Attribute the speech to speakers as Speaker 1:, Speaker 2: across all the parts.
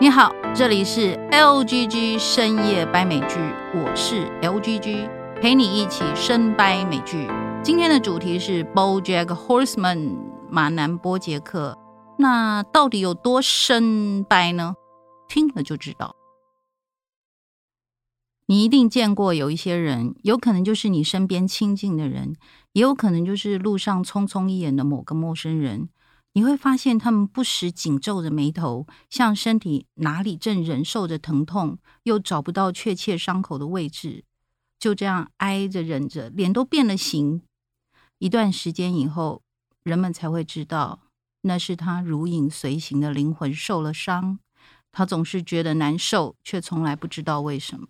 Speaker 1: 你好，这里是 LGG 深夜掰美剧，我是 LGG，陪你一起深掰美剧。今天的主题是 BoJack Horseman 马南波杰克，那到底有多深掰呢？听了就知道。你一定见过有一些人，有可能就是你身边亲近的人，也有可能就是路上匆匆一眼的某个陌生人。你会发现，他们不时紧皱着眉头，像身体哪里正忍受着疼痛，又找不到确切伤口的位置，就这样挨着忍着，脸都变了形。一段时间以后，人们才会知道，那是他如影随形的灵魂受了伤。他总是觉得难受，却从来不知道为什么。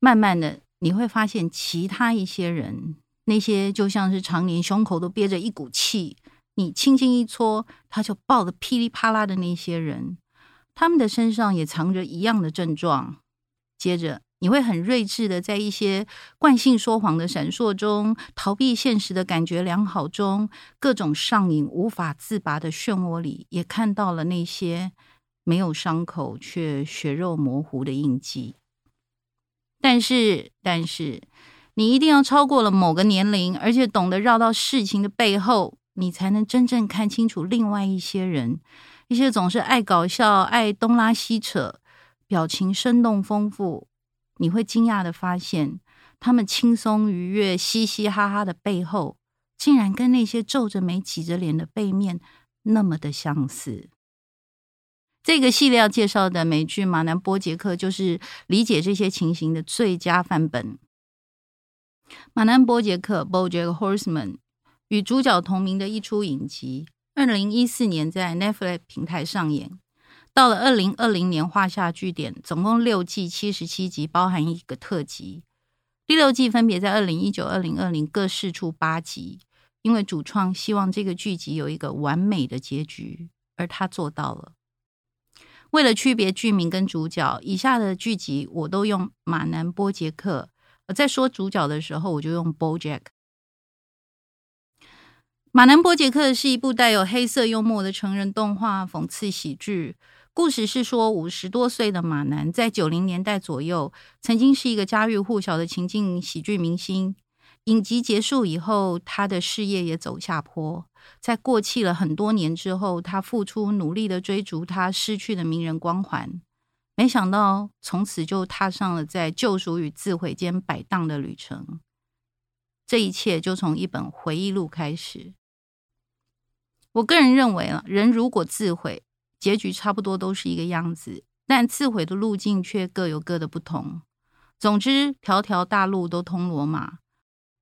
Speaker 1: 慢慢的，你会发现，其他一些人，那些就像是常年胸口都憋着一股气。你轻轻一搓，他就爆的噼里啪啦的那些人，他们的身上也藏着一样的症状。接着，你会很睿智的在一些惯性说谎的闪烁中，逃避现实的感觉良好中，各种上瘾无法自拔的漩涡里，也看到了那些没有伤口却血肉模糊的印记。但是，但是，你一定要超过了某个年龄，而且懂得绕到事情的背后。你才能真正看清楚另外一些人，一些总是爱搞笑、爱东拉西扯、表情生动丰富。你会惊讶的发现，他们轻松愉悦、嘻嘻哈哈的背后，竟然跟那些皱着眉、挤着脸的背面那么的相似。这个系列要介绍的美剧《马南波杰克》就是理解这些情形的最佳范本。马南波杰克 （BoJack Horseman）。与主角同名的一出影集，二零一四年在 Netflix 平台上演，到了二零二零年画下句点，总共六季七十七集，包含一个特辑。第六季分别在二零一九、二零二零各释出八集，因为主创希望这个剧集有一个完美的结局，而他做到了。为了区别剧名跟主角，以下的剧集我都用马南波杰克，而在说主角的时候，我就用 BoJack。《马南波杰克》是一部带有黑色幽默的成人动画讽刺喜剧。故事是说，五十多岁的马南在九零年代左右，曾经是一个家喻户晓的情境喜剧明星。影集结束以后，他的事业也走下坡。在过气了很多年之后，他付出，努力的追逐他失去的名人光环。没想到，从此就踏上了在救赎与自毁间摆荡的旅程。这一切就从一本回忆录开始。我个人认为啊，人如果自毁，结局差不多都是一个样子，但自毁的路径却各有各的不同。总之，条条大路都通罗马，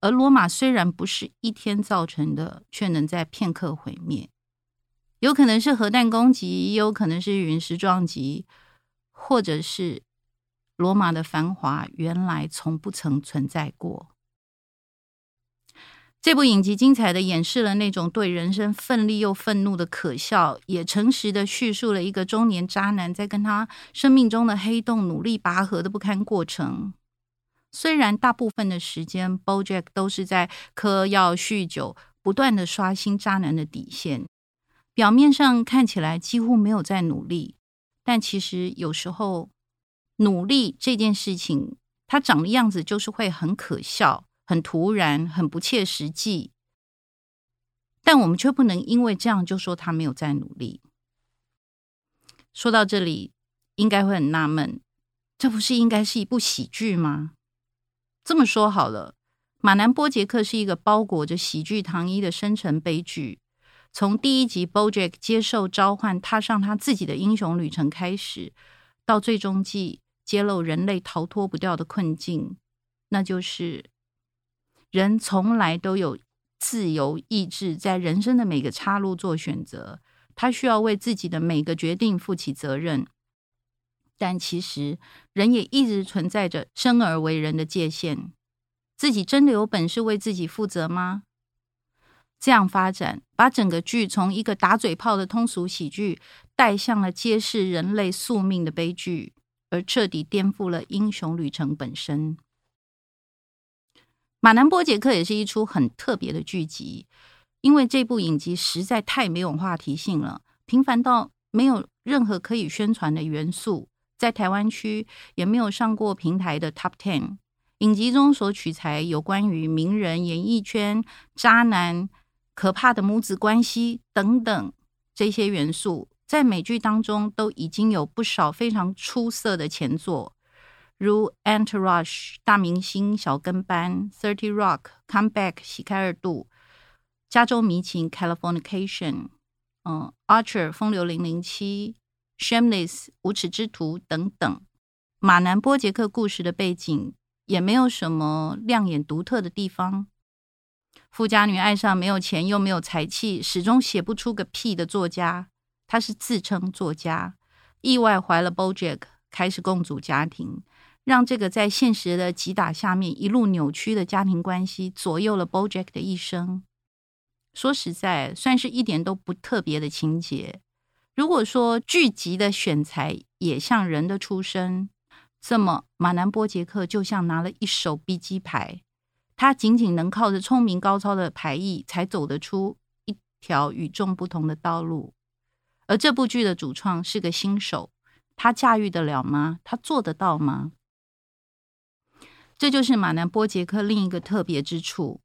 Speaker 1: 而罗马虽然不是一天造成的，却能在片刻毁灭。有可能是核弹攻击，也有可能是陨石撞击，或者是罗马的繁华原来从不曾存在过。这部影集精彩的演示了那种对人生奋力又愤怒的可笑，也诚实的叙述了一个中年渣男在跟他生命中的黑洞努力拔河的不堪过程。虽然大部分的时间，BoJack 都是在嗑药、酗酒，不断的刷新渣男的底线，表面上看起来几乎没有在努力，但其实有时候努力这件事情，它长的样子就是会很可笑。很突然，很不切实际，但我们却不能因为这样就说他没有在努力。说到这里，应该会很纳闷，这不是应该是一部喜剧吗？这么说好了，《马南波杰克》是一个包裹着喜剧糖衣的深沉悲剧。从第一集 BoJack 接受召唤，踏上他自己的英雄旅程开始，到最终季揭露人类逃脱不掉的困境，那就是。人从来都有自由意志，在人生的每个岔路做选择。他需要为自己的每个决定负起责任。但其实，人也一直存在着生而为人的界限。自己真的有本事为自己负责吗？这样发展，把整个剧从一个打嘴炮的通俗喜剧，带向了揭示人类宿命的悲剧，而彻底颠覆了英雄旅程本身。马南波杰克也是一出很特别的剧集，因为这部影集实在太没有话题性了，平凡到没有任何可以宣传的元素，在台湾区也没有上过平台的 Top Ten。影集中所取材有关于名人、演艺圈、渣男、可怕的母子关系等等这些元素，在美剧当中都已经有不少非常出色的前作，如《Entourage》大明星小跟班，《Thirty Rock》Comeback 喜开二度，《加州迷情》Californication，嗯，《Archer》风流零零七，《Shameless》无耻之徒等等。马南波杰克故事的背景。也没有什么亮眼独特的地方。富家女爱上没有钱又没有才气，始终写不出个屁的作家。他是自称作家，意外怀了 BoJack，开始共组家庭，让这个在现实的击打下面一路扭曲的家庭关系左右了 BoJack 的一生。说实在，算是一点都不特别的情节。如果说剧集的选材也像人的出身。这么，马南波杰克就像拿了一手 B 级牌，他仅仅能靠着聪明高超的牌艺，才走得出一条与众不同的道路。而这部剧的主创是个新手，他驾驭得了吗？他做得到吗？这就是马南波杰克另一个特别之处。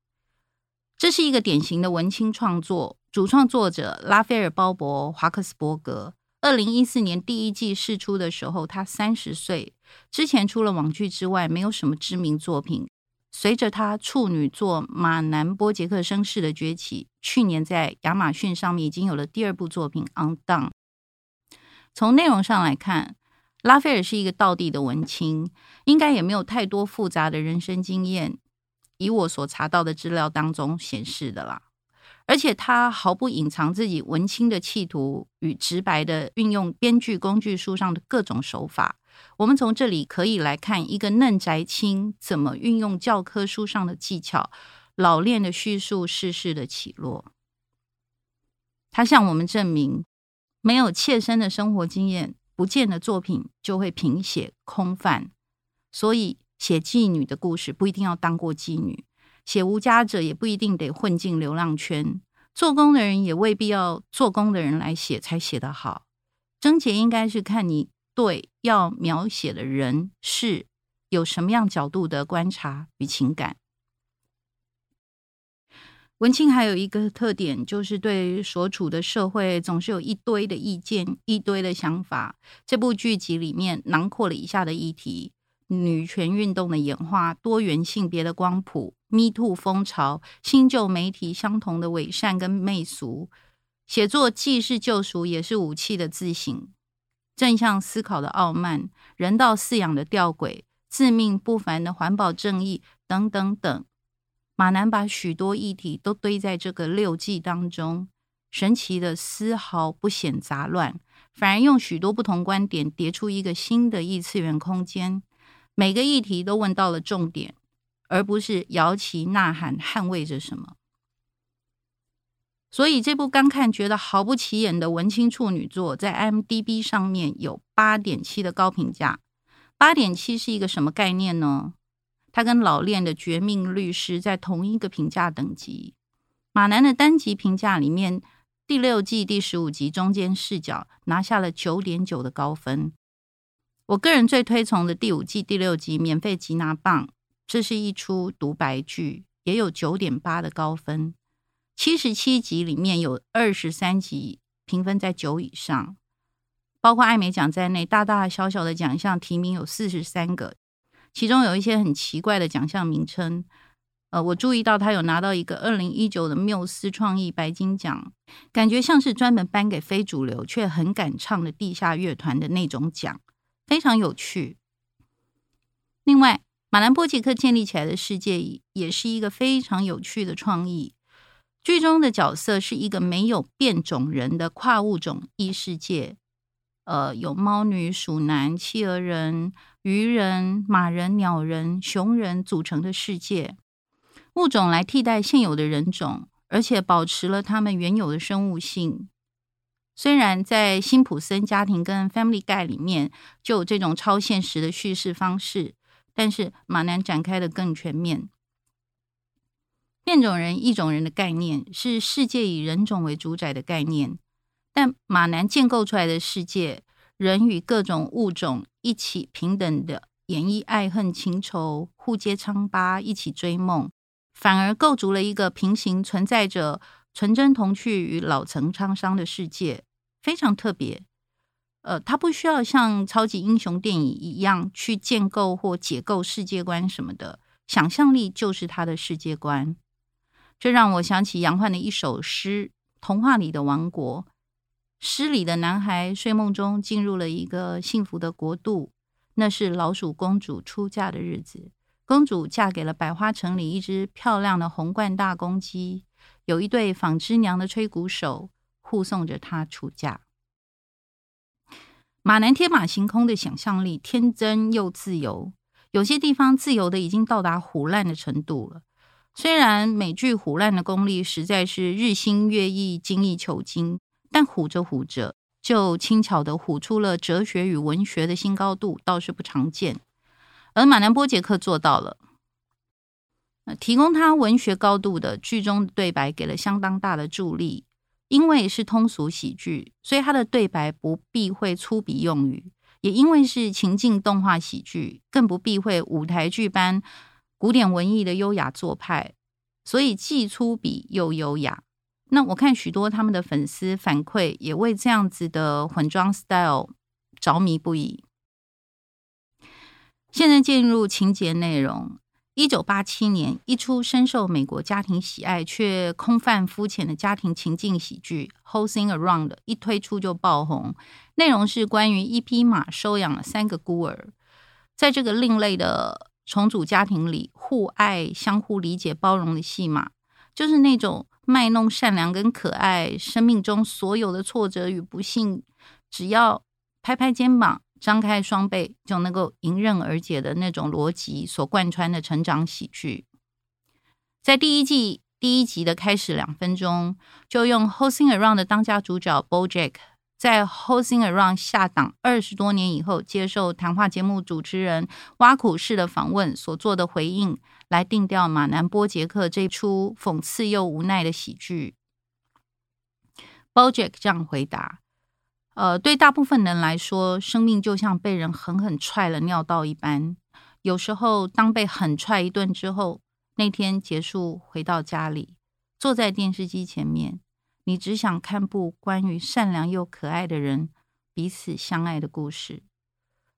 Speaker 1: 这是一个典型的文青创作，主创作者拉斐尔·鲍勃·华克斯伯格。二零一四年第一季试出的时候，他三十岁。之前除了网剧之外，没有什么知名作品。随着他处女作《马南波杰克绅士》的崛起，去年在亚马逊上面已经有了第二部作品《Undone》。从内容上来看，拉斐尔是一个道地的文青，应该也没有太多复杂的人生经验。以我所查到的资料当中显示的啦。而且他毫不隐藏自己文青的企图，与直白的运用编剧工具书上的各种手法。我们从这里可以来看一个嫩宅青怎么运用教科书上的技巧，老练的叙述世事的起落。他向我们证明，没有切身的生活经验，不见的作品就会贫血空泛。所以，写妓女的故事不一定要当过妓女。写无家者也不一定得混进流浪圈，做工的人也未必要做工的人来写才写得好。症结应该是看你对要描写的人事有什么样角度的观察与情感。文青还有一个特点，就是对所处的社会总是有一堆的意见、一堆的想法。这部剧集里面囊括了以下的议题。女权运动的演化、多元性别的光谱、Me Too 风潮、新旧媒体相同的伪善跟媚俗，写作既是救赎也是武器的自省，正向思考的傲慢、人道饲养的吊诡、自命不凡的环保正义等等等。马南把许多议题都堆在这个六季当中，神奇的丝毫不显杂乱，反而用许多不同观点叠出一个新的异次元空间。每个议题都问到了重点，而不是摇旗呐喊捍卫着什么。所以这部刚看觉得毫不起眼的文青处女作，在 m d b 上面有八点七的高评价。八点七是一个什么概念呢？它跟老练的绝命律师在同一个评价等级。马南的单集评价里面，第六季第十五集中间视角拿下了九点九的高分。我个人最推崇的第五季第六集免费吉拿棒，这是一出独白剧，也有九点八的高分。七十七集里面有二十三集评分在九以上，包括艾美奖在内，大大小小的奖项提名有四十三个，其中有一些很奇怪的奖项名称。呃，我注意到他有拿到一个二零一九的缪斯创意白金奖，感觉像是专门颁给非主流却很敢唱的地下乐团的那种奖。非常有趣。另外，马兰波杰克建立起来的世界也是一个非常有趣的创意。剧中的角色是一个没有变种人的跨物种异世界，呃，有猫女、鼠男、企鹅人、鱼人、马人、鸟人、熊人组成的世界，物种来替代现有的人种，而且保持了他们原有的生物性。虽然在辛普森家庭跟 Family Guy 里面就有这种超现实的叙事方式，但是马南展开的更全面。变种人、异种人的概念是世界以人种为主宰的概念，但马南建构出来的世界，人与各种物种一起平等的演绎爱恨情仇，互揭疮疤，一起追梦，反而构筑了一个平行存在着纯真童趣与老成沧桑的世界，非常特别。呃，他不需要像超级英雄电影一样去建构或解构世界观什么的，想象力就是他的世界观。这让我想起杨焕的一首诗《童话里的王国》。诗里的男孩睡梦中进入了一个幸福的国度，那是老鼠公主出嫁的日子。公主嫁给了百花城里一只漂亮的红冠大公鸡，有一对纺织娘的吹鼓手护送着她出嫁。马南天马行空的想象力，天真又自由，有些地方自由的已经到达胡乱的程度了。虽然美剧胡乱的功力实在是日新月异、精益求精。但唬着唬着，就轻巧地唬出了哲学与文学的新高度，倒是不常见。而马南波杰克做到了。提供他文学高度的剧中的对白给了相当大的助力。因为是通俗喜剧，所以他的对白不避讳粗鄙用语；也因为是情境动画喜剧，更不避讳舞台剧般古典文艺的优雅做派，所以既粗鄙又优雅。那我看许多他们的粉丝反馈，也为这样子的混装 style 着迷不已。现在进入情节内容。一九八七年，一出深受美国家庭喜爱却空泛肤浅的家庭情境喜剧《Horsing Around》一推出就爆红。内容是关于一匹马收养了三个孤儿，在这个另类的重组家庭里，互爱、相互理解、包容的戏码，就是那种。卖弄善良跟可爱，生命中所有的挫折与不幸，只要拍拍肩膀、张开双臂，就能够迎刃而解的那种逻辑所贯穿的成长喜剧。在第一季第一集的开始两分钟，就用《Hosing Around》的当家主角 BoJack 在《Hosing Around》下档二十多年以后，接受谈话节目主持人挖苦式的访问所做的回应。来定调马南波杰克这出讽刺又无奈的喜剧。BoJack 这样回答：“呃，对大部分人来说，生命就像被人狠狠踹了尿道一般。有时候，当被狠踹一顿之后，那天结束，回到家里，坐在电视机前面，你只想看部关于善良又可爱的人彼此相爱的故事，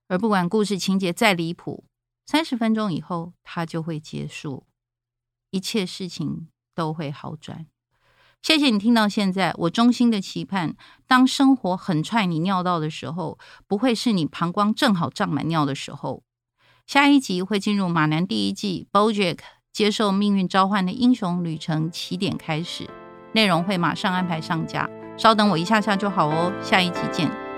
Speaker 1: 而不管故事情节再离谱。”三十分钟以后，它就会结束，一切事情都会好转。谢谢你听到现在，我衷心的期盼，当生活狠踹你尿道的时候，不会是你膀胱正好胀满尿的时候。下一集会进入马南第一季，BoJack 接受命运召唤的英雄旅程起点开始，内容会马上安排上架，稍等我一下下就好哦。下一集见。